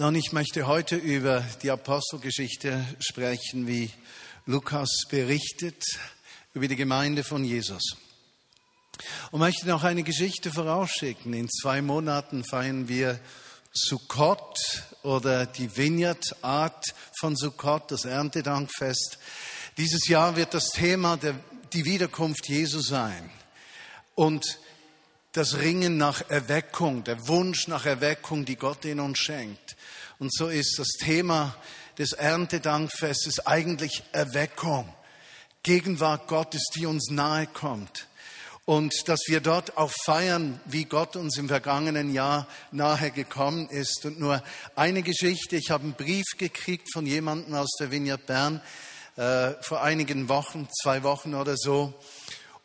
Nun, ich möchte heute über die Apostelgeschichte sprechen, wie Lukas berichtet über die Gemeinde von Jesus. Und möchte noch eine Geschichte vorausschicken. In zwei Monaten feiern wir Sukkot oder die Vineyard-Art von Sukkot, das Erntedankfest. Dieses Jahr wird das Thema der, die Wiederkunft Jesu sein. Und das Ringen nach Erweckung, der Wunsch nach Erweckung, die Gott in uns schenkt. Und so ist das Thema des Erntedankfestes eigentlich Erweckung. Gegenwart Gottes, die uns nahe kommt. Und dass wir dort auch feiern, wie Gott uns im vergangenen Jahr nahe gekommen ist. Und nur eine Geschichte. Ich habe einen Brief gekriegt von jemandem aus der Vineyard Bern äh, vor einigen Wochen, zwei Wochen oder so.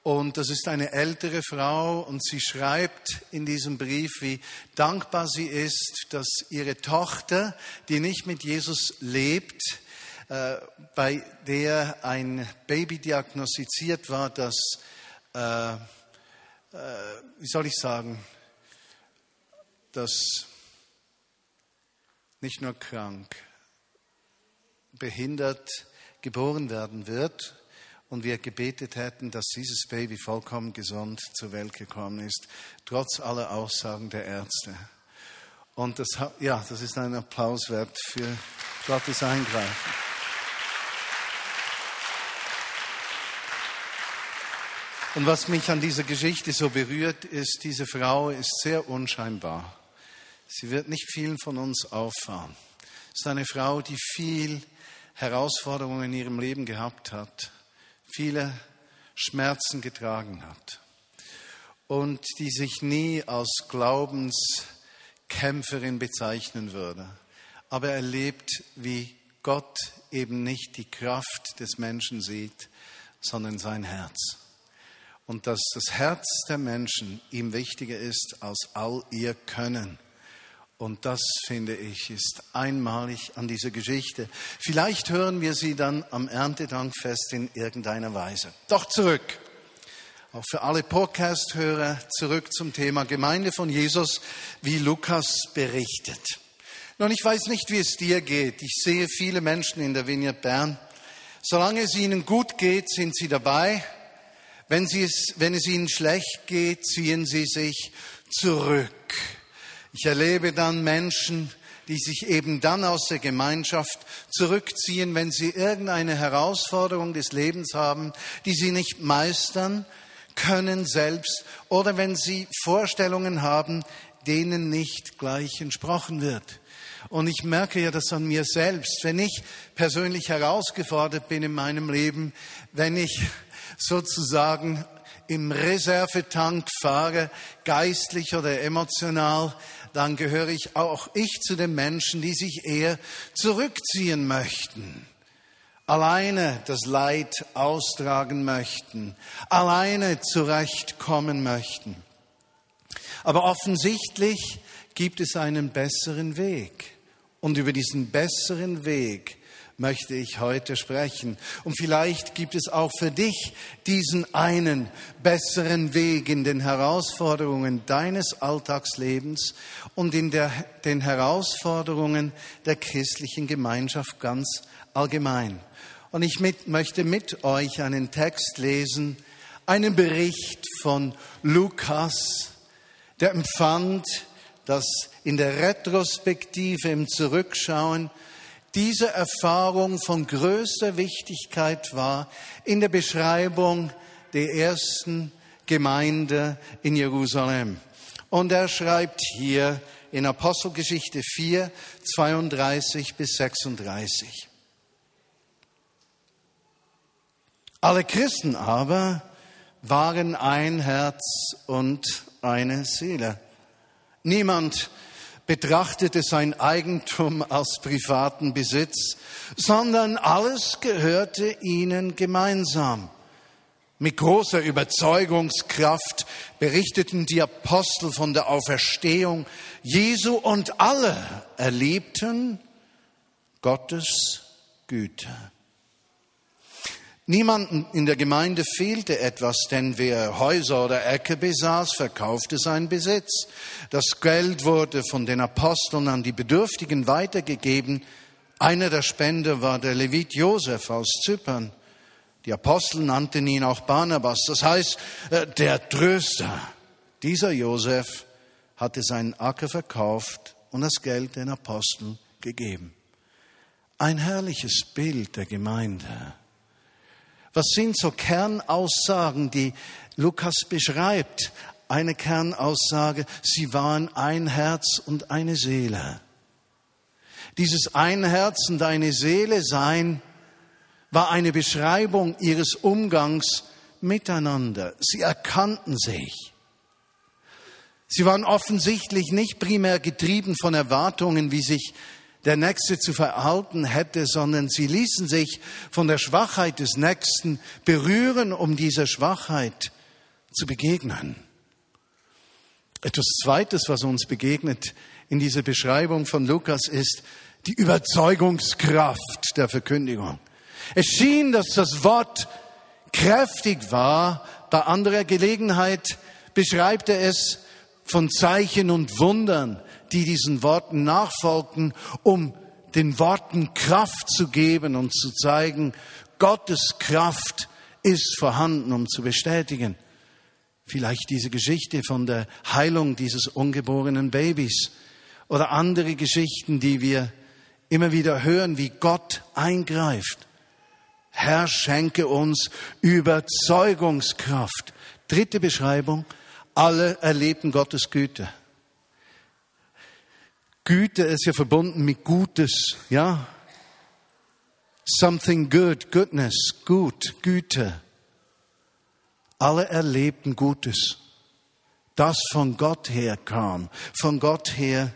Und das ist eine ältere Frau und sie schreibt in diesem Brief, wie dankbar sie ist, dass ihre Tochter, die nicht mit Jesus lebt, äh, bei der ein Baby diagnostiziert war, das, äh, äh, wie soll ich sagen, das nicht nur krank, behindert geboren werden wird und wir gebetet hätten, dass dieses Baby vollkommen gesund zur Welt gekommen ist, trotz aller Aussagen der Ärzte. Und das, ja, das ist ein Applaus wert für Gottes Eingreifen. Und was mich an dieser Geschichte so berührt, ist, diese Frau ist sehr unscheinbar. Sie wird nicht vielen von uns auffallen. Es ist eine Frau, die viel Herausforderungen in ihrem Leben gehabt hat viele Schmerzen getragen hat und die sich nie als Glaubenskämpferin bezeichnen würde. Aber erlebt, wie Gott eben nicht die Kraft des Menschen sieht, sondern sein Herz. Und dass das Herz der Menschen ihm wichtiger ist als all ihr Können. Und das, finde ich, ist einmalig an dieser Geschichte. Vielleicht hören wir sie dann am Erntedankfest in irgendeiner Weise. Doch zurück. Auch für alle Podcast-Hörer zurück zum Thema Gemeinde von Jesus, wie Lukas berichtet. Nun, ich weiß nicht, wie es dir geht. Ich sehe viele Menschen in der Vineyard Bern. Solange es ihnen gut geht, sind sie dabei. Wenn, sie es, wenn es ihnen schlecht geht, ziehen sie sich zurück. Ich erlebe dann Menschen, die sich eben dann aus der Gemeinschaft zurückziehen, wenn sie irgendeine Herausforderung des Lebens haben, die sie nicht meistern können selbst oder wenn sie Vorstellungen haben, denen nicht gleich entsprochen wird. Und ich merke ja das an mir selbst, wenn ich persönlich herausgefordert bin in meinem Leben, wenn ich sozusagen im Reservetank fahre, geistlich oder emotional, dann gehöre ich auch ich zu den Menschen, die sich eher zurückziehen möchten, alleine das Leid austragen möchten, alleine zurechtkommen möchten. Aber offensichtlich gibt es einen besseren Weg. Und über diesen besseren Weg möchte ich heute sprechen. Und vielleicht gibt es auch für dich diesen einen besseren Weg in den Herausforderungen deines Alltagslebens und in der, den Herausforderungen der christlichen Gemeinschaft ganz allgemein. Und ich mit, möchte mit euch einen Text lesen, einen Bericht von Lukas, der empfand, dass in der Retrospektive, im Zurückschauen, diese Erfahrung von größter Wichtigkeit war in der Beschreibung der ersten Gemeinde in Jerusalem. Und er schreibt hier in Apostelgeschichte 4, 32 bis 36. Alle Christen aber waren ein Herz und eine Seele. Niemand betrachtete sein Eigentum als privaten Besitz, sondern alles gehörte ihnen gemeinsam. Mit großer Überzeugungskraft berichteten die Apostel von der Auferstehung Jesu und alle erlebten Gottes Güte. Niemanden in der Gemeinde fehlte etwas, denn wer Häuser oder Äcker besaß, verkaufte seinen Besitz. Das Geld wurde von den Aposteln an die Bedürftigen weitergegeben. Einer der Spender war der Levit Josef aus Zypern. Die Apostel nannten ihn auch Barnabas, das heißt äh, der Tröster. Dieser Josef hatte seinen Acker verkauft und das Geld den Aposteln gegeben. Ein herrliches Bild der Gemeinde. Was sind so Kernaussagen, die Lukas beschreibt? Eine Kernaussage, sie waren ein Herz und eine Seele. Dieses ein Herz und eine Seele sein war eine Beschreibung ihres Umgangs miteinander. Sie erkannten sich. Sie waren offensichtlich nicht primär getrieben von Erwartungen, wie sich der Nächste zu verhalten hätte, sondern sie ließen sich von der Schwachheit des Nächsten berühren, um dieser Schwachheit zu begegnen. Etwas Zweites, was uns begegnet in dieser Beschreibung von Lukas, ist die Überzeugungskraft der Verkündigung. Es schien, dass das Wort kräftig war. Bei anderer Gelegenheit beschreibt er es von Zeichen und Wundern die diesen Worten nachfolgten, um den Worten Kraft zu geben und zu zeigen, Gottes Kraft ist vorhanden, um zu bestätigen. Vielleicht diese Geschichte von der Heilung dieses ungeborenen Babys oder andere Geschichten, die wir immer wieder hören, wie Gott eingreift. Herr, schenke uns Überzeugungskraft. Dritte Beschreibung, alle erleben Gottes Güte. Güte ist ja verbunden mit Gutes, ja? Something good, goodness, gut, Güte. Alle erlebten Gutes, das von Gott her kam, von Gott her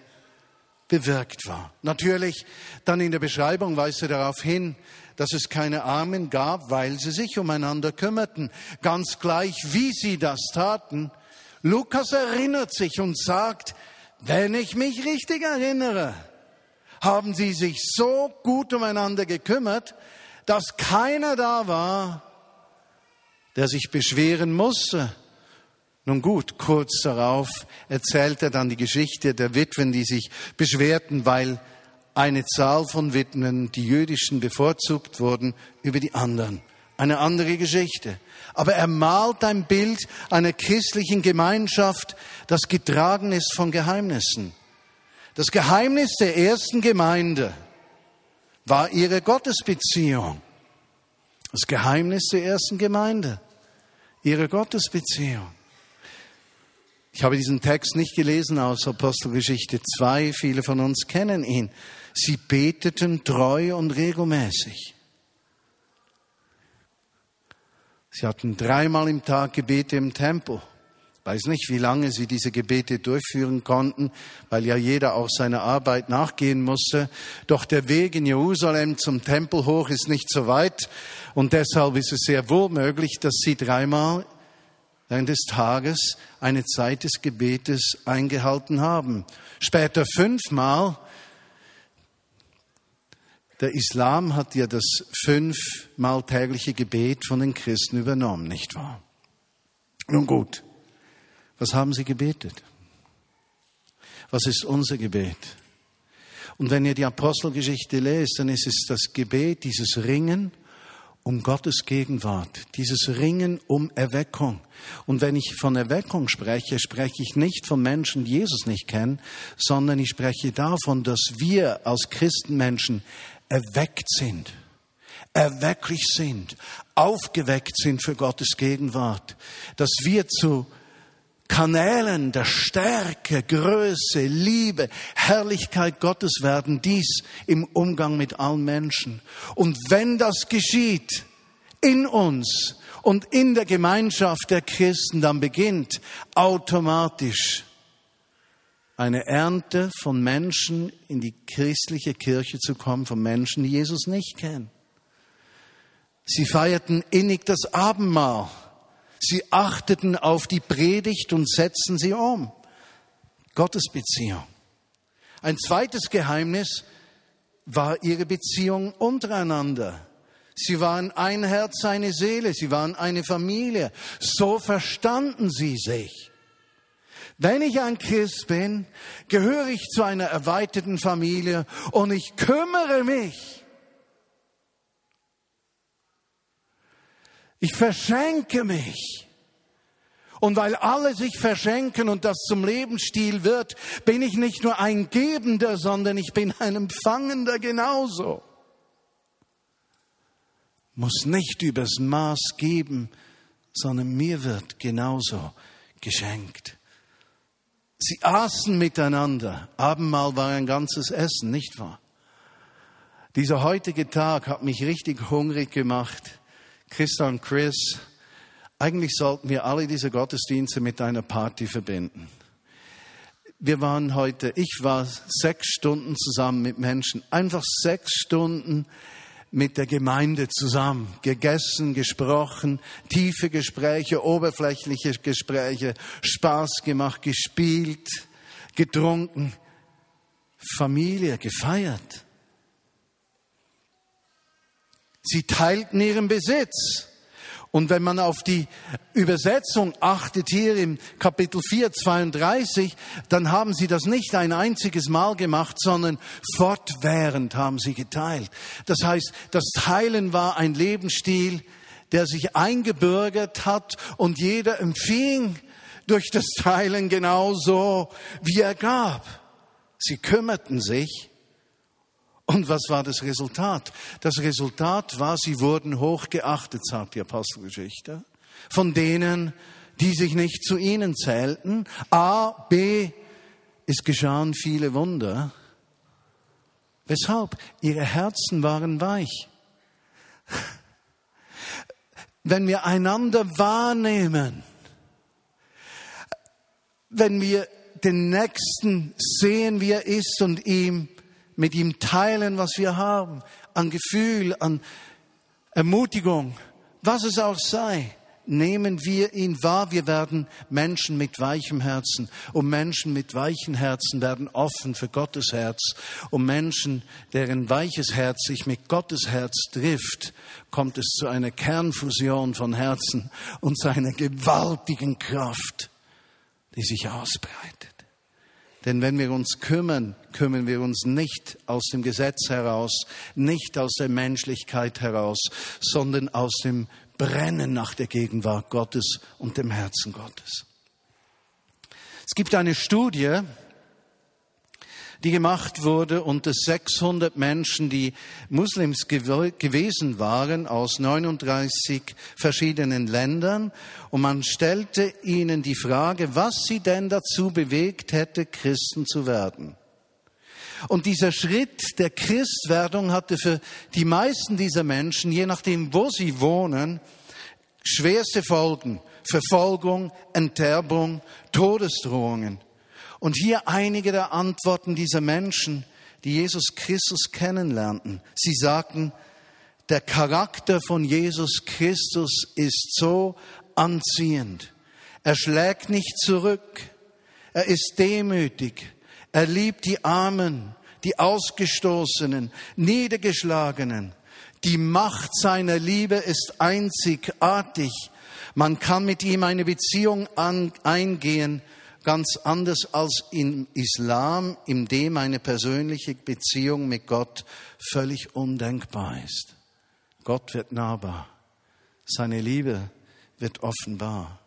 bewirkt war. Natürlich, dann in der Beschreibung weist er darauf hin, dass es keine Armen gab, weil sie sich umeinander kümmerten. Ganz gleich, wie sie das taten. Lukas erinnert sich und sagt, wenn ich mich richtig erinnere, haben sie sich so gut umeinander gekümmert, dass keiner da war, der sich beschweren musste. Nun gut, kurz darauf erzählt er dann die Geschichte der Witwen, die sich beschwerten, weil eine Zahl von Witwen, die jüdischen, bevorzugt wurden über die anderen. Eine andere Geschichte aber er malt ein Bild einer christlichen Gemeinschaft, das getragen ist von Geheimnissen. Das Geheimnis der ersten Gemeinde war ihre Gottesbeziehung. Das Geheimnis der ersten Gemeinde, ihre Gottesbeziehung. Ich habe diesen Text nicht gelesen aus Apostelgeschichte 2, viele von uns kennen ihn. Sie beteten treu und regelmäßig. Sie hatten dreimal im Tag Gebete im Tempel. Weiß nicht, wie lange sie diese Gebete durchführen konnten, weil ja jeder auch seiner Arbeit nachgehen musste. Doch der Weg in Jerusalem zum Tempel hoch ist nicht so weit und deshalb ist es sehr wohl möglich, dass sie dreimal während des Tages eine Zeit des Gebetes eingehalten haben. Später fünfmal der Islam hat ja das fünfmal tägliche Gebet von den Christen übernommen, nicht wahr? Nun gut, was haben sie gebetet? Was ist unser Gebet? Und wenn ihr die Apostelgeschichte lest, dann ist es das Gebet, dieses Ringen um Gottes Gegenwart, dieses Ringen um Erweckung. Und wenn ich von Erweckung spreche, spreche ich nicht von Menschen, die Jesus nicht kennen, sondern ich spreche davon, dass wir als Christenmenschen erweckt sind, erwecklich sind, aufgeweckt sind für Gottes Gegenwart, dass wir zu Kanälen der Stärke, Größe, Liebe, Herrlichkeit Gottes werden, dies im Umgang mit allen Menschen. Und wenn das geschieht in uns und in der Gemeinschaft der Christen, dann beginnt automatisch eine Ernte von Menschen in die christliche Kirche zu kommen, von Menschen, die Jesus nicht kennen. Sie feierten innig das Abendmahl. Sie achteten auf die Predigt und setzten sie um. Gottesbeziehung. Ein zweites Geheimnis war ihre Beziehung untereinander. Sie waren ein Herz, eine Seele. Sie waren eine Familie. So verstanden sie sich. Wenn ich ein Christ bin, gehöre ich zu einer erweiterten Familie und ich kümmere mich. Ich verschenke mich. Und weil alle sich verschenken und das zum Lebensstil wird, bin ich nicht nur ein Gebender, sondern ich bin ein Empfangender genauso. Muss nicht übers Maß geben, sondern mir wird genauso geschenkt. Sie aßen miteinander. Abendmahl war ein ganzes Essen, nicht wahr? Dieser heutige Tag hat mich richtig hungrig gemacht. Christa und Chris, eigentlich sollten wir alle diese Gottesdienste mit einer Party verbinden. Wir waren heute, ich war sechs Stunden zusammen mit Menschen, einfach sechs Stunden mit der Gemeinde zusammen, gegessen, gesprochen, tiefe Gespräche, oberflächliche Gespräche, Spaß gemacht, gespielt, getrunken, Familie gefeiert. Sie teilten ihren Besitz. Und wenn man auf die Übersetzung achtet hier im Kapitel 4, 32, dann haben sie das nicht ein einziges Mal gemacht, sondern fortwährend haben sie geteilt. Das heißt, das Teilen war ein Lebensstil, der sich eingebürgert hat und jeder empfing durch das Teilen genauso, wie er gab. Sie kümmerten sich und was war das Resultat? Das Resultat war, sie wurden hochgeachtet, sagt die Apostelgeschichte, von denen, die sich nicht zu ihnen zählten. A, B, es geschahen viele Wunder. Weshalb? Ihre Herzen waren weich. Wenn wir einander wahrnehmen, wenn wir den Nächsten sehen, wie er ist und ihm mit ihm teilen, was wir haben, an Gefühl, an Ermutigung, was es auch sei. Nehmen wir ihn wahr, wir werden Menschen mit weichem Herzen. Und Menschen mit weichen Herzen werden offen für Gottes Herz. Und Menschen, deren weiches Herz sich mit Gottes Herz trifft, kommt es zu einer Kernfusion von Herzen und zu einer gewaltigen Kraft, die sich ausbreitet. Denn wenn wir uns kümmern, kümmern wir uns nicht aus dem Gesetz heraus, nicht aus der Menschlichkeit heraus, sondern aus dem Brennen nach der Gegenwart Gottes und dem Herzen Gottes. Es gibt eine Studie, die gemacht wurde unter 600 Menschen, die Muslims gewesen waren aus 39 verschiedenen Ländern. Und man stellte ihnen die Frage, was sie denn dazu bewegt hätte, Christen zu werden. Und dieser Schritt der Christwerdung hatte für die meisten dieser Menschen, je nachdem, wo sie wohnen, schwerste Folgen. Verfolgung, Enterbung, Todesdrohungen. Und hier einige der Antworten dieser Menschen, die Jesus Christus kennenlernten. Sie sagten, der Charakter von Jesus Christus ist so anziehend. Er schlägt nicht zurück. Er ist demütig. Er liebt die Armen, die Ausgestoßenen, Niedergeschlagenen. Die Macht seiner Liebe ist einzigartig. Man kann mit ihm eine Beziehung an, eingehen, ganz anders als im Islam, in dem eine persönliche Beziehung mit Gott völlig undenkbar ist. Gott wird nahbar. Seine Liebe wird offenbar.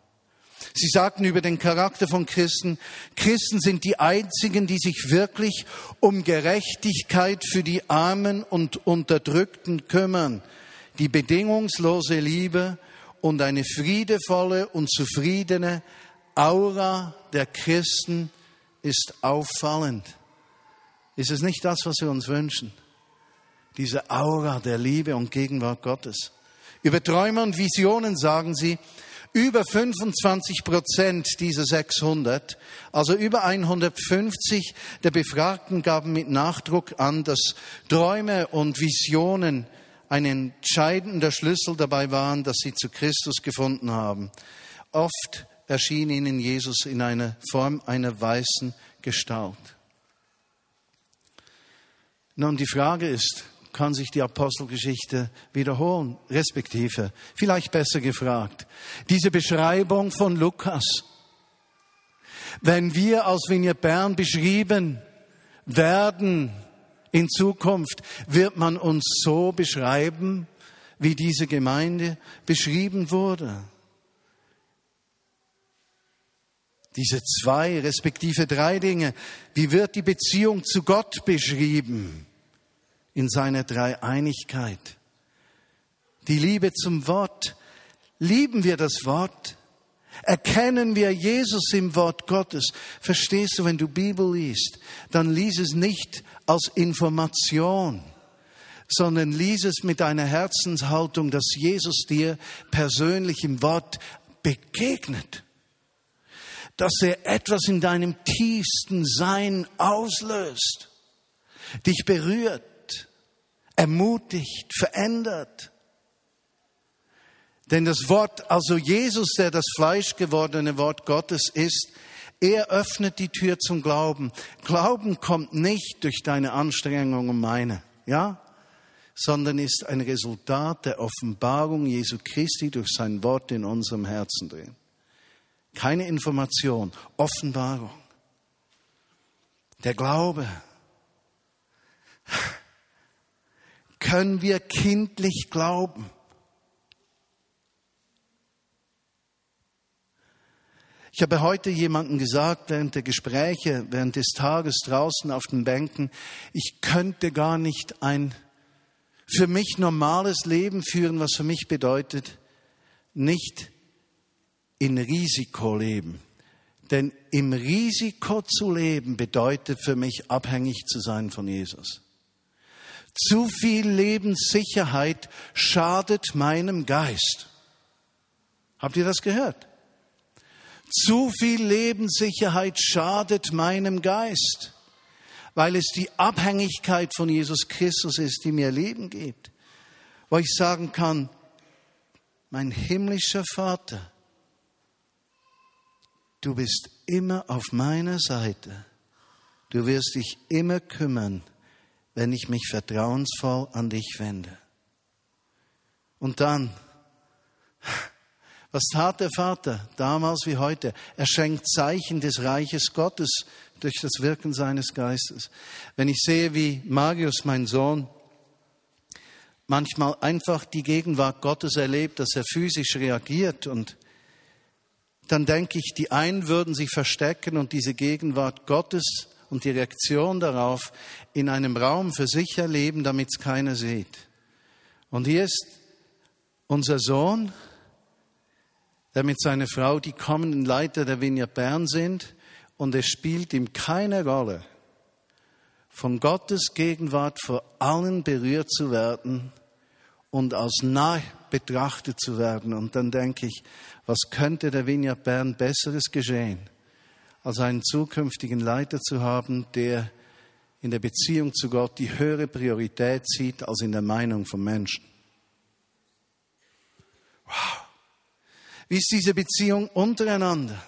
Sie sagten über den Charakter von Christen, Christen sind die einzigen, die sich wirklich um Gerechtigkeit für die Armen und Unterdrückten kümmern, die bedingungslose Liebe und eine friedevolle und zufriedene, Aura der Christen ist auffallend. Ist es nicht das, was wir uns wünschen? Diese Aura der Liebe und Gegenwart Gottes. Über Träume und Visionen sagen sie, über 25 Prozent dieser 600, also über 150 der Befragten gaben mit Nachdruck an, dass Träume und Visionen ein entscheidender Schlüssel dabei waren, dass sie zu Christus gefunden haben. Oft erschien ihnen Jesus in einer Form einer weißen Gestalt. Nun, die Frage ist, kann sich die Apostelgeschichte wiederholen, respektive, vielleicht besser gefragt, diese Beschreibung von Lukas. Wenn wir aus Vignette Bern beschrieben werden in Zukunft, wird man uns so beschreiben, wie diese Gemeinde beschrieben wurde. Diese zwei, respektive drei Dinge. Wie wird die Beziehung zu Gott beschrieben? In seiner Dreieinigkeit. Die Liebe zum Wort. Lieben wir das Wort? Erkennen wir Jesus im Wort Gottes? Verstehst du, wenn du Bibel liest, dann lies es nicht aus Information, sondern lies es mit einer Herzenshaltung, dass Jesus dir persönlich im Wort begegnet dass er etwas in deinem tiefsten Sein auslöst, dich berührt, ermutigt, verändert. Denn das Wort, also Jesus, der das Fleisch gewordene Wort Gottes ist, er öffnet die Tür zum Glauben. Glauben kommt nicht durch deine Anstrengung und meine, ja? Sondern ist ein Resultat der Offenbarung Jesu Christi durch sein Wort in unserem Herzen drin. Keine Information, Offenbarung. Der Glaube. Können wir kindlich glauben? Ich habe heute jemandem gesagt, während der Gespräche, während des Tages draußen auf den Bänken, ich könnte gar nicht ein für mich normales Leben führen, was für mich bedeutet, nicht in Risiko leben. Denn im Risiko zu leben bedeutet für mich abhängig zu sein von Jesus. Zu viel Lebenssicherheit schadet meinem Geist. Habt ihr das gehört? Zu viel Lebenssicherheit schadet meinem Geist, weil es die Abhängigkeit von Jesus Christus ist, die mir Leben gibt. Wo ich sagen kann, mein himmlischer Vater du bist immer auf meiner Seite. Du wirst dich immer kümmern, wenn ich mich vertrauensvoll an dich wende. Und dann, was tat der Vater damals wie heute? Er schenkt Zeichen des Reiches Gottes durch das Wirken seines Geistes. Wenn ich sehe, wie Marius, mein Sohn, manchmal einfach die Gegenwart Gottes erlebt, dass er physisch reagiert und dann denke ich, die einen würden sich verstecken und diese Gegenwart Gottes und die Reaktion darauf in einem Raum für sich erleben, damit es keiner sieht. Und hier ist unser Sohn, der mit seiner Frau die kommenden Leiter der Vineyard Bern sind, und es spielt ihm keine Rolle, von Gottes Gegenwart vor allen berührt zu werden und aus nahe betrachtet zu werden. Und dann denke ich, was könnte der Vineyard Bern Besseres geschehen, als einen zukünftigen Leiter zu haben, der in der Beziehung zu Gott die höhere Priorität sieht als in der Meinung von Menschen. Wow. Wie ist diese Beziehung untereinander?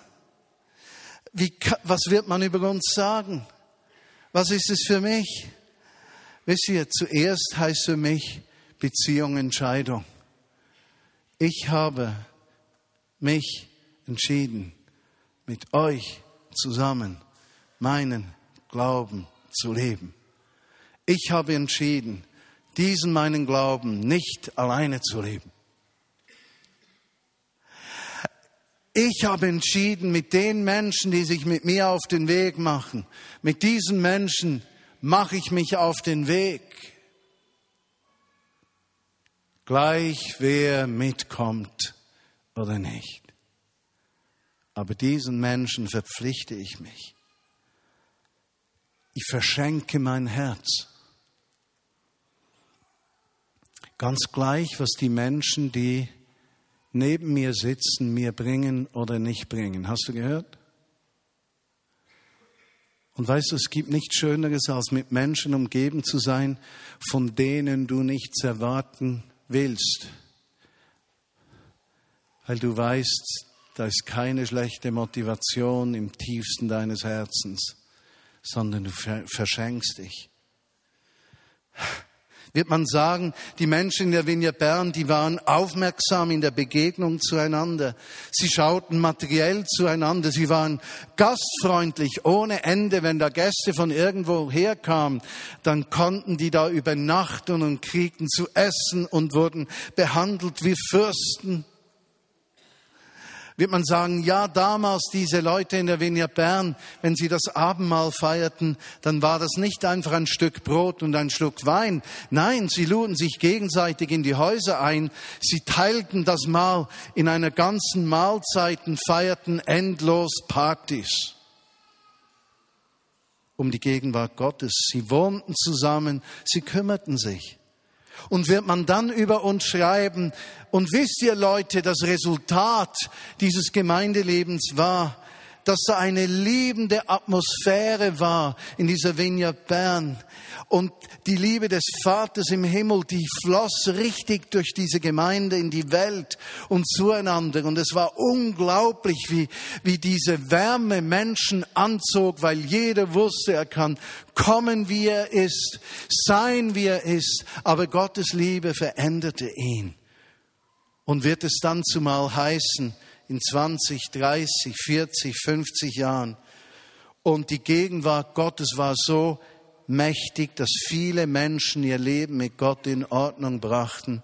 Wie, was wird man über uns sagen? Was ist es für mich? Wisst ihr, zuerst heißt für mich Beziehung Entscheidung. Ich habe mich entschieden, mit euch zusammen meinen Glauben zu leben. Ich habe entschieden, diesen meinen Glauben nicht alleine zu leben. Ich habe entschieden, mit den Menschen, die sich mit mir auf den Weg machen, mit diesen Menschen mache ich mich auf den Weg gleich wer mitkommt oder nicht. Aber diesen Menschen verpflichte ich mich. Ich verschenke mein Herz. Ganz gleich, was die Menschen, die neben mir sitzen, mir bringen oder nicht bringen. Hast du gehört? Und weißt du, es gibt nichts Schöneres, als mit Menschen umgeben zu sein, von denen du nichts erwarten willst, weil du weißt, da ist keine schlechte Motivation im tiefsten deines Herzens, sondern du verschenkst dich. Wird man sagen, die Menschen in der Vinja Bern, die waren aufmerksam in der Begegnung zueinander. Sie schauten materiell zueinander. Sie waren gastfreundlich ohne Ende. Wenn da Gäste von irgendwo herkamen, dann konnten die da übernachten und kriegten zu essen und wurden behandelt wie Fürsten wird man sagen, ja, damals diese Leute in der Vinia Bern, wenn sie das Abendmahl feierten, dann war das nicht einfach ein Stück Brot und ein Schluck Wein. Nein, sie luden sich gegenseitig in die Häuser ein. Sie teilten das Mahl in einer ganzen Mahlzeit und feierten endlos Partys um die Gegenwart Gottes. Sie wohnten zusammen, sie kümmerten sich. Und wird man dann über uns schreiben, und wisst ihr Leute, das Resultat dieses Gemeindelebens war, dass da eine liebende Atmosphäre war in dieser Vineyard Bern. Und die Liebe des Vaters im Himmel, die floss richtig durch diese Gemeinde in die Welt und zueinander. Und es war unglaublich, wie, wie diese Wärme Menschen anzog, weil jeder wusste, er kann kommen, wie er ist, sein, wie er ist. Aber Gottes Liebe veränderte ihn. Und wird es dann zumal heißen, in 20, 30, 40, 50 Jahren. Und die Gegenwart Gottes war so mächtig, dass viele Menschen ihr Leben mit Gott in Ordnung brachten,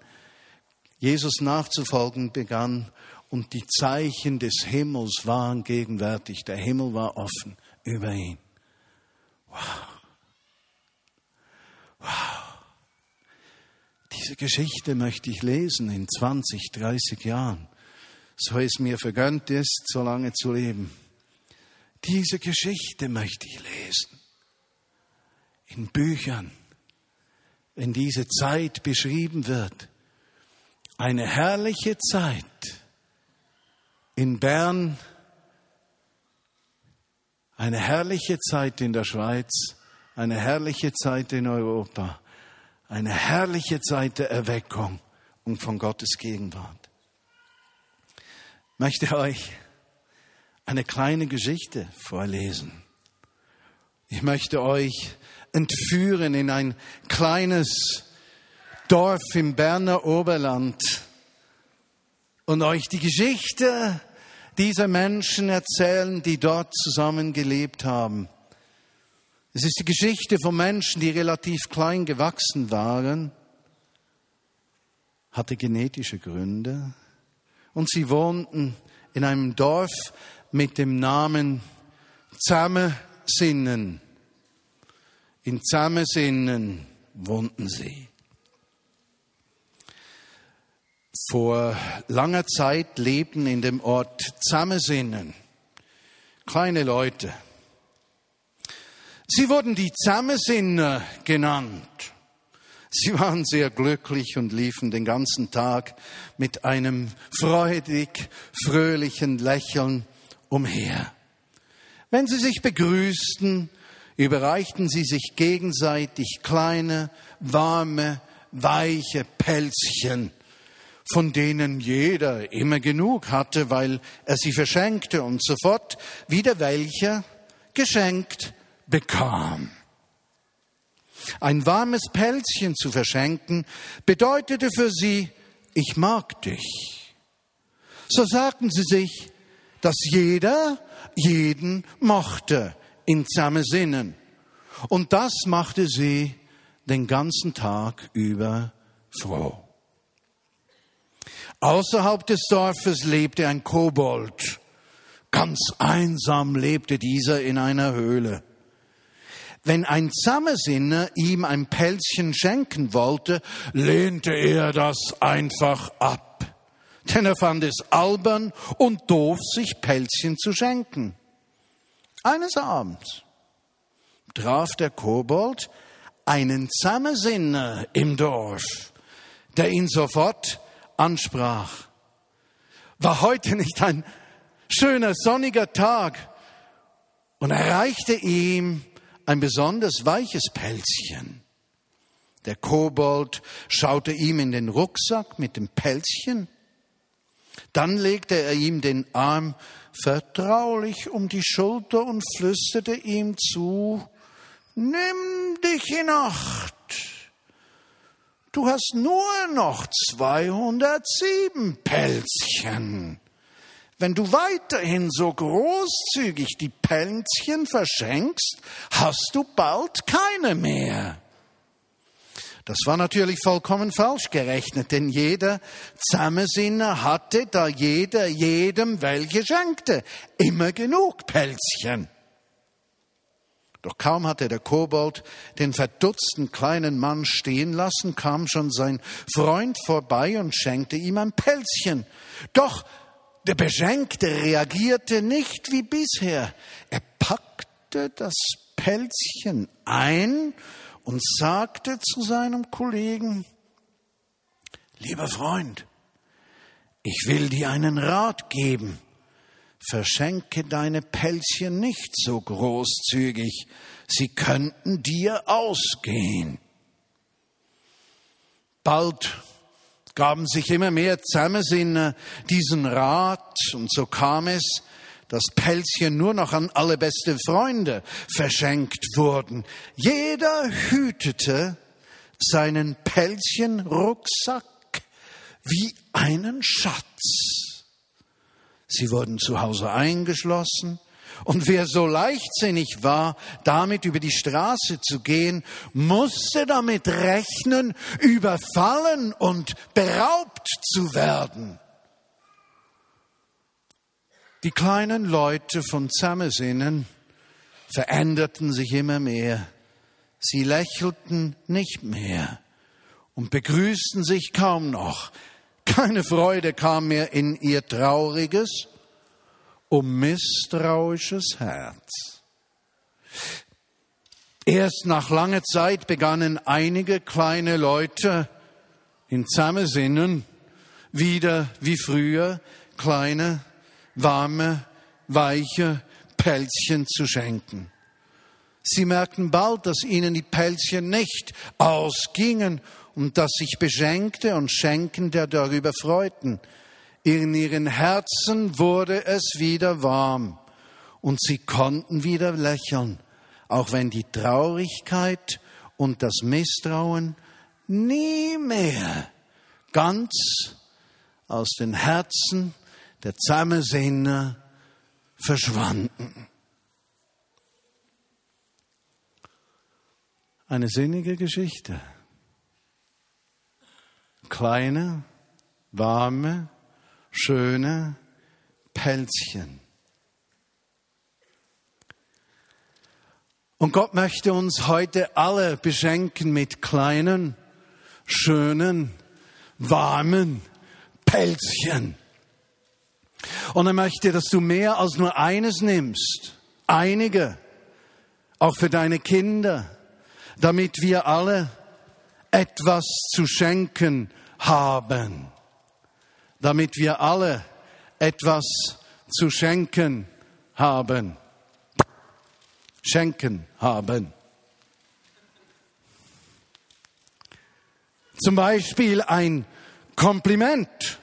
Jesus nachzufolgen begann und die Zeichen des Himmels waren gegenwärtig. Der Himmel war offen über ihn. Wow. Wow. Diese Geschichte möchte ich lesen in 20, 30 Jahren so es mir vergönnt ist, so lange zu leben. Diese Geschichte möchte ich lesen. In Büchern, wenn diese Zeit beschrieben wird. Eine herrliche Zeit in Bern, eine herrliche Zeit in der Schweiz, eine herrliche Zeit in Europa, eine herrliche Zeit der Erweckung und von Gottes Gegenwart möchte euch eine kleine Geschichte vorlesen. Ich möchte euch entführen in ein kleines Dorf im Berner Oberland und euch die Geschichte dieser Menschen erzählen, die dort zusammen gelebt haben. Es ist die Geschichte von Menschen, die relativ klein gewachsen waren, hatte genetische Gründe, und sie wohnten in einem Dorf mit dem Namen Zamesinnen. In Zamesinnen wohnten sie. Vor langer Zeit lebten in dem Ort Zamesinnen kleine Leute. Sie wurden die Zamesinner genannt. Sie waren sehr glücklich und liefen den ganzen Tag mit einem freudig, fröhlichen Lächeln umher. Wenn sie sich begrüßten, überreichten sie sich gegenseitig kleine, warme, weiche Pelzchen, von denen jeder immer genug hatte, weil er sie verschenkte und sofort wieder welcher geschenkt bekam. Ein warmes Pelzchen zu verschenken bedeutete für sie, ich mag dich. So sagten sie sich, dass jeder jeden mochte in Sinnen. Und das machte sie den ganzen Tag über froh. Außerhalb des Dorfes lebte ein Kobold. Ganz einsam lebte dieser in einer Höhle. Wenn ein Zammersinner ihm ein Pelzchen schenken wollte, lehnte er das einfach ab. Denn er fand es albern und doof, sich Pelzchen zu schenken. Eines Abends traf der Kobold einen Zammersinner im Dorf, der ihn sofort ansprach. War heute nicht ein schöner sonniger Tag? Und er reichte ihm ein besonders weiches Pelzchen. Der Kobold schaute ihm in den Rucksack mit dem Pelzchen. Dann legte er ihm den Arm vertraulich um die Schulter und flüsterte ihm zu, Nimm dich in Acht. du hast nur noch 207 Pelzchen. Wenn du weiterhin so großzügig die Pelzchen verschenkst, hast du bald keine mehr. Das war natürlich vollkommen falsch gerechnet, denn jeder Zusammensinner hatte, da jeder jedem welche schenkte, immer genug Pelzchen. Doch kaum hatte der Kobold den verdutzten kleinen Mann stehen lassen, kam schon sein Freund vorbei und schenkte ihm ein Pelzchen. Doch der Beschenkte reagierte nicht wie bisher. Er packte das Pelzchen ein und sagte zu seinem Kollegen, lieber Freund, ich will dir einen Rat geben. Verschenke deine Pelzchen nicht so großzügig, sie könnten dir ausgehen. Bald gaben sich immer mehr Zusammensinner diesen Rat und so kam es, dass Pelzchen nur noch an alle beste Freunde verschenkt wurden. Jeder hütete seinen Pelzchenrucksack wie einen Schatz. Sie wurden zu Hause eingeschlossen, und wer so leichtsinnig war, damit über die Straße zu gehen, musste damit rechnen, überfallen und beraubt zu werden. Die kleinen Leute von Zammersinnen veränderten sich immer mehr. Sie lächelten nicht mehr und begrüßten sich kaum noch. Keine Freude kam mehr in ihr trauriges, um misstrauisches Herz. Erst nach langer Zeit begannen einige kleine Leute in Zammersinnen wieder wie früher kleine warme, weiche Pelzchen zu schenken. Sie merkten bald, dass ihnen die Pelzchen nicht ausgingen und dass sich Beschenkte und Schenkende darüber freuten. In ihren Herzen wurde es wieder warm und sie konnten wieder lächeln, auch wenn die Traurigkeit und das Misstrauen nie mehr ganz aus den Herzen der Zusammensinne verschwanden. Eine sinnige Geschichte. Kleine, warme, schöne Pelzchen. Und Gott möchte uns heute alle beschenken mit kleinen, schönen, warmen Pelzchen. Und er möchte, dass du mehr als nur eines nimmst. Einige. Auch für deine Kinder. Damit wir alle etwas zu schenken haben. Damit wir alle etwas zu schenken haben. Schenken haben. Zum Beispiel ein Kompliment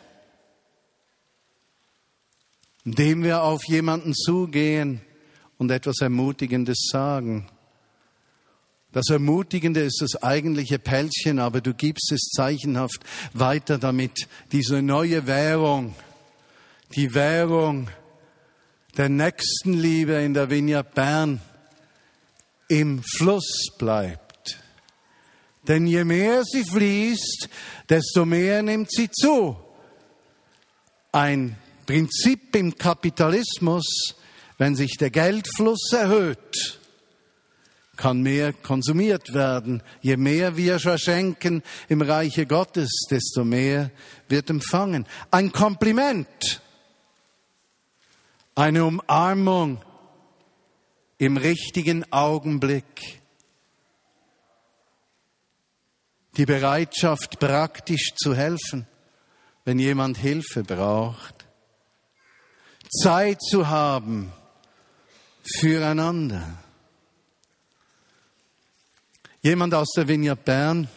indem wir auf jemanden zugehen und etwas Ermutigendes sagen. Das Ermutigende ist das eigentliche Pälzchen, aber du gibst es zeichenhaft weiter, damit diese neue Währung, die Währung der Nächstenliebe in der Vineyard Bern im Fluss bleibt. Denn je mehr sie fließt, desto mehr nimmt sie zu. Ein Prinzip im Kapitalismus, wenn sich der Geldfluss erhöht, kann mehr konsumiert werden. Je mehr wir verschenken im Reiche Gottes, desto mehr wird empfangen. Ein Kompliment, eine Umarmung im richtigen Augenblick, die Bereitschaft, praktisch zu helfen, wenn jemand Hilfe braucht. Zeit zu haben füreinander. Jemand aus der Vineyard Bern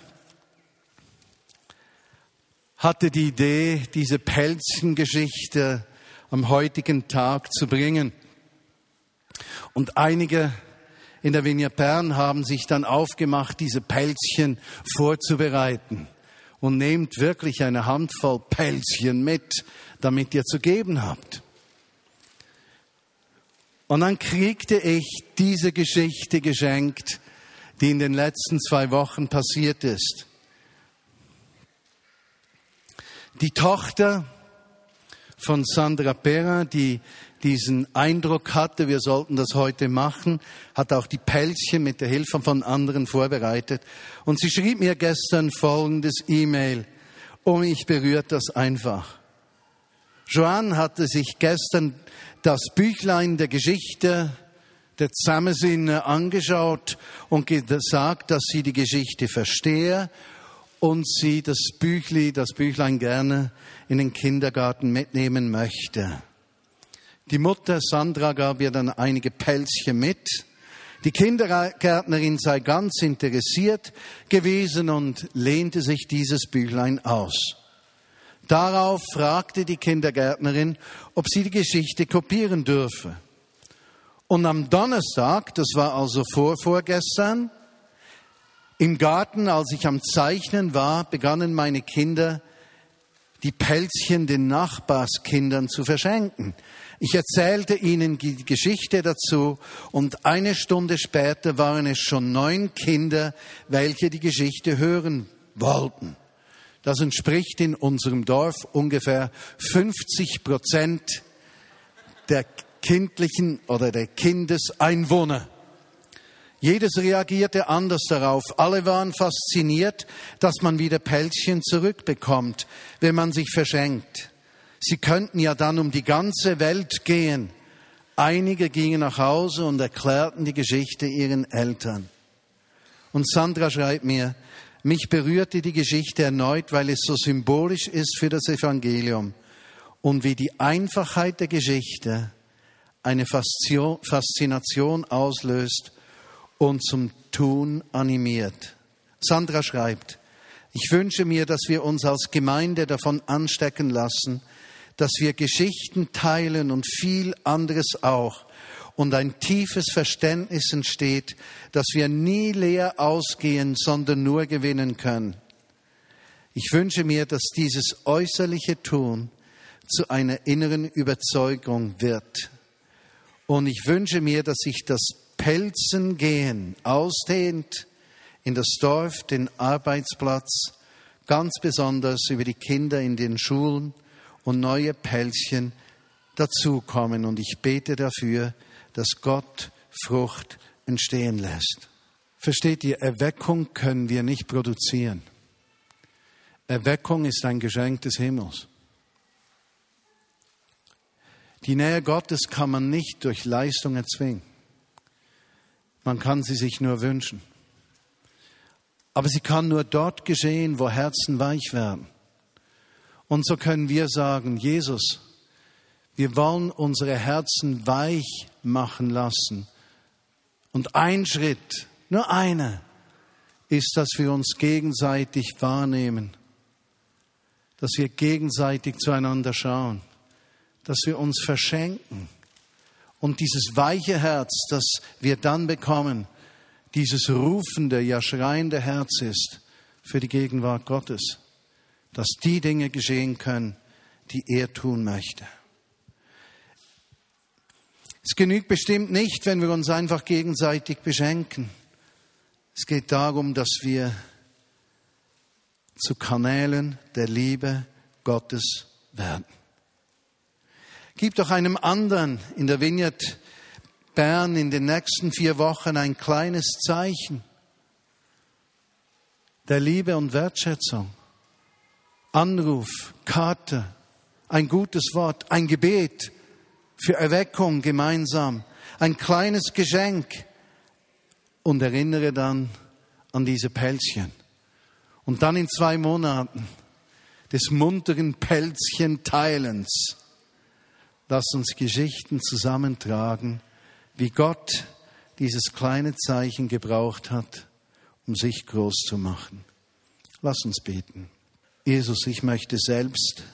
hatte die Idee, diese Pelzchengeschichte am heutigen Tag zu bringen. Und einige in der Vineyard Bern haben sich dann aufgemacht, diese Pelzchen vorzubereiten. und nehmt wirklich eine Handvoll Pelzchen mit, damit ihr zu geben habt. Und dann kriegte ich diese Geschichte geschenkt, die in den letzten zwei Wochen passiert ist. Die Tochter von Sandra Pera, die diesen Eindruck hatte, wir sollten das heute machen, hat auch die Pelzchen mit der Hilfe von anderen vorbereitet. Und sie schrieb mir gestern folgendes E-Mail. Oh, mich berührt das einfach. Joanne hatte sich gestern das Büchlein der Geschichte der Zusammensinne angeschaut und gesagt, dass sie die Geschichte verstehe und sie das Büchli, das Büchlein gerne in den Kindergarten mitnehmen möchte. Die Mutter Sandra gab ihr dann einige Pelzchen mit. Die Kindergärtnerin sei ganz interessiert gewesen und lehnte sich dieses Büchlein aus. Darauf fragte die Kindergärtnerin, ob sie die Geschichte kopieren dürfe. Und am Donnerstag, das war also vor, vorgestern, im Garten, als ich am Zeichnen war, begannen meine Kinder, die Pelzchen den Nachbarskindern zu verschenken. Ich erzählte ihnen die Geschichte dazu und eine Stunde später waren es schon neun Kinder, welche die Geschichte hören wollten. Das entspricht in unserem Dorf ungefähr 50 Prozent der kindlichen oder der Kindeseinwohner. Jedes reagierte anders darauf. Alle waren fasziniert, dass man wieder Pelzchen zurückbekommt, wenn man sich verschenkt. Sie könnten ja dann um die ganze Welt gehen. Einige gingen nach Hause und erklärten die Geschichte ihren Eltern. Und Sandra schreibt mir, mich berührte die Geschichte erneut, weil es so symbolisch ist für das Evangelium und wie die Einfachheit der Geschichte eine Faszination auslöst und zum Tun animiert. Sandra schreibt, ich wünsche mir, dass wir uns als Gemeinde davon anstecken lassen, dass wir Geschichten teilen und viel anderes auch und ein tiefes Verständnis entsteht, dass wir nie leer ausgehen, sondern nur gewinnen können. Ich wünsche mir, dass dieses äußerliche Tun zu einer inneren Überzeugung wird. Und ich wünsche mir, dass sich das Pelzengehen ausdehnt in das Dorf, den Arbeitsplatz, ganz besonders über die Kinder in den Schulen, und neue Pelzchen dazukommen. Und ich bete dafür, dass Gott Frucht entstehen lässt. Versteht ihr, Erweckung können wir nicht produzieren. Erweckung ist ein Geschenk des Himmels. Die Nähe Gottes kann man nicht durch Leistung erzwingen. Man kann sie sich nur wünschen. Aber sie kann nur dort geschehen, wo Herzen weich werden. Und so können wir sagen, Jesus, wir wollen unsere Herzen weich machen lassen. Und ein Schritt, nur einer, ist, dass wir uns gegenseitig wahrnehmen, dass wir gegenseitig zueinander schauen, dass wir uns verschenken. Und dieses weiche Herz, das wir dann bekommen, dieses rufende, ja schreiende Herz ist für die Gegenwart Gottes dass die Dinge geschehen können, die er tun möchte. Es genügt bestimmt nicht, wenn wir uns einfach gegenseitig beschenken. Es geht darum, dass wir zu Kanälen der Liebe Gottes werden. Gib doch einem anderen in der Vineyard Bern in den nächsten vier Wochen ein kleines Zeichen der Liebe und Wertschätzung. Anruf, Karte, ein gutes Wort, ein Gebet für Erweckung gemeinsam, ein kleines Geschenk und erinnere dann an diese Pelzchen. Und dann in zwei Monaten des munteren Pelzchen-Teilens, lass uns Geschichten zusammentragen, wie Gott dieses kleine Zeichen gebraucht hat, um sich groß zu machen. Lass uns beten. Jesus, ich möchte selbst,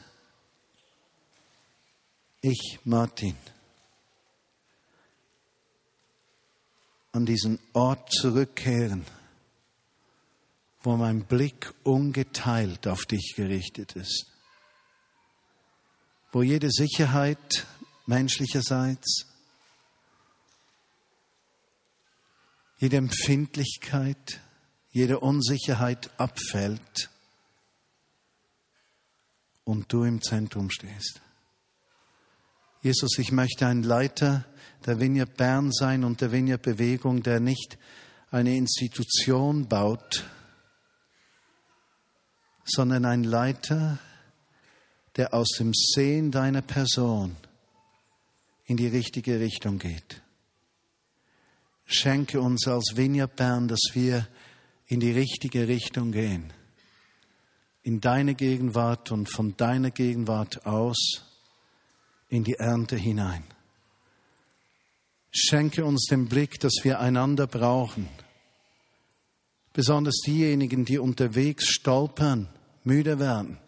ich, Martin, an diesen Ort zurückkehren, wo mein Blick ungeteilt auf dich gerichtet ist, wo jede Sicherheit menschlicherseits, jede Empfindlichkeit, jede Unsicherheit abfällt und du im Zentrum stehst. Jesus, ich möchte ein Leiter der Vineyard Bern sein und der Vineyard Bewegung, der nicht eine Institution baut, sondern ein Leiter, der aus dem Sehen deiner Person in die richtige Richtung geht. Schenke uns als Vineyard Bern, dass wir in die richtige Richtung gehen, in deine Gegenwart und von deiner Gegenwart aus in die Ernte hinein. Schenke uns den Blick, dass wir einander brauchen. Besonders diejenigen, die unterwegs stolpern, müde werden,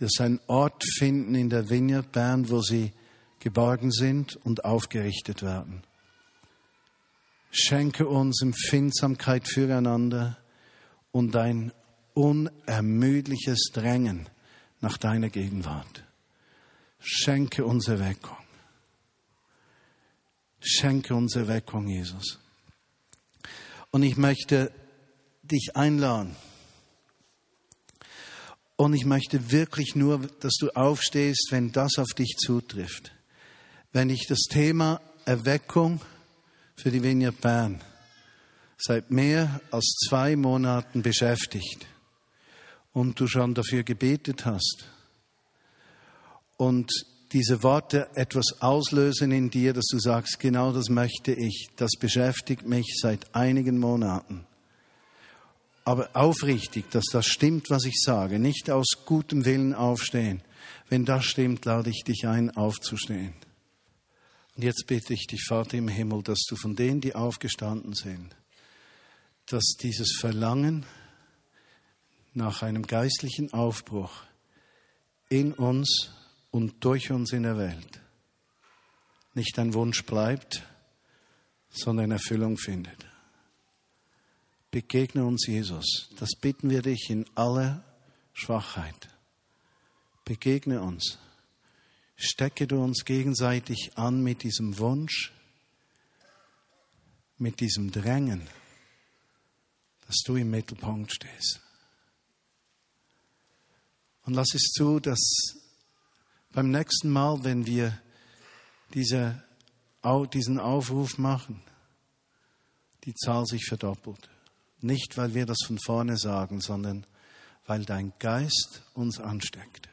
dass einen Ort finden in der Vineyard Bern, wo sie geborgen sind und aufgerichtet werden. Schenke uns Empfindsamkeit füreinander und ein unermüdliches Drängen nach deiner Gegenwart. Schenke uns Erweckung. Schenke uns Erweckung, Jesus. Und ich möchte dich einladen. Und ich möchte wirklich nur, dass du aufstehst, wenn das auf dich zutrifft. Wenn dich das Thema Erweckung für die Vineyard Bern seit mehr als zwei Monaten beschäftigt und du schon dafür gebetet hast und diese Worte etwas auslösen in dir, dass du sagst, genau das möchte ich, das beschäftigt mich seit einigen Monaten. Aber aufrichtig, dass das stimmt, was ich sage, nicht aus gutem Willen aufstehen. Wenn das stimmt, lade ich dich ein, aufzustehen. Und jetzt bitte ich dich, Vater im Himmel, dass du von denen, die aufgestanden sind, dass dieses Verlangen nach einem geistlichen Aufbruch in uns und durch uns in der Welt nicht ein Wunsch bleibt, sondern Erfüllung findet. Begegne uns, Jesus. Das bitten wir dich in aller Schwachheit. Begegne uns. Stecke du uns gegenseitig an mit diesem Wunsch, mit diesem Drängen, dass du im Mittelpunkt stehst. Und lass es zu, dass beim nächsten Mal, wenn wir diese, diesen Aufruf machen, die Zahl sich verdoppelt. Nicht, weil wir das von vorne sagen, sondern weil dein Geist uns ansteckt.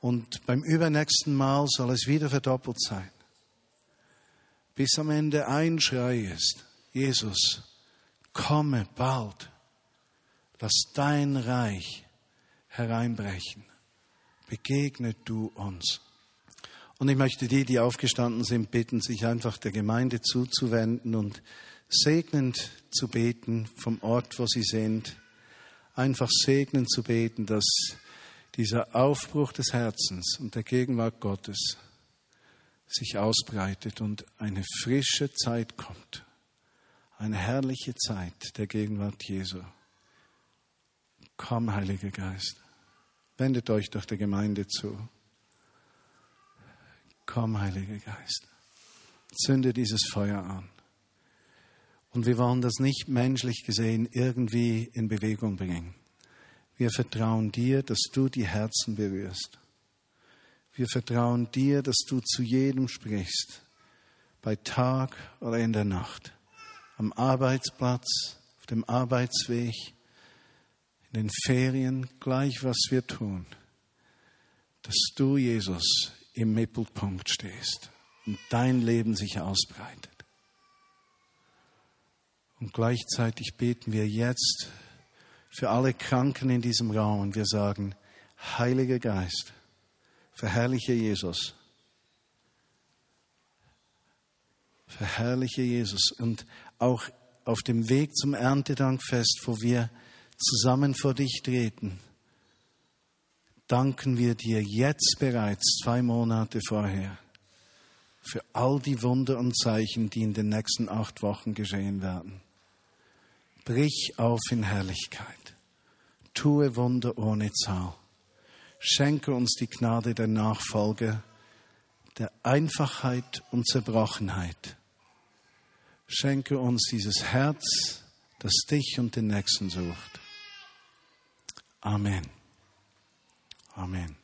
Und beim übernächsten Mal soll es wieder verdoppelt sein. Bis am Ende ein Schrei ist, Jesus, komme bald, lass dein Reich hereinbrechen begegne du uns. Und ich möchte die, die aufgestanden sind, bitten, sich einfach der Gemeinde zuzuwenden und segnend zu beten vom Ort, wo sie sind. Einfach segnend zu beten, dass dieser Aufbruch des Herzens und der Gegenwart Gottes sich ausbreitet und eine frische Zeit kommt. Eine herrliche Zeit der Gegenwart Jesu. Komm, Heiliger Geist. Wendet euch doch der Gemeinde zu. Komm, Heiliger Geist. Zünde dieses Feuer an. Und wir wollen das nicht menschlich gesehen irgendwie in Bewegung bringen. Wir vertrauen dir, dass du die Herzen berührst. Wir vertrauen dir, dass du zu jedem sprichst, bei Tag oder in der Nacht, am Arbeitsplatz, auf dem Arbeitsweg, in den Ferien, gleich was wir tun, dass du, Jesus, im Mittelpunkt stehst und dein Leben sich ausbreitet. Und gleichzeitig beten wir jetzt für alle Kranken in diesem Raum und wir sagen, Heiliger Geist, verherrliche Jesus. Verherrliche Jesus. Und auch auf dem Weg zum Erntedankfest, wo wir zusammen vor dich treten, danken wir dir jetzt bereits zwei Monate vorher für all die Wunder und Zeichen, die in den nächsten acht Wochen geschehen werden. Brich auf in Herrlichkeit. Tue Wunder ohne Zahl. Schenke uns die Gnade der Nachfolge, der Einfachheit und Zerbrochenheit. Schenke uns dieses Herz, das dich und den Nächsten sucht. Amen. Amen.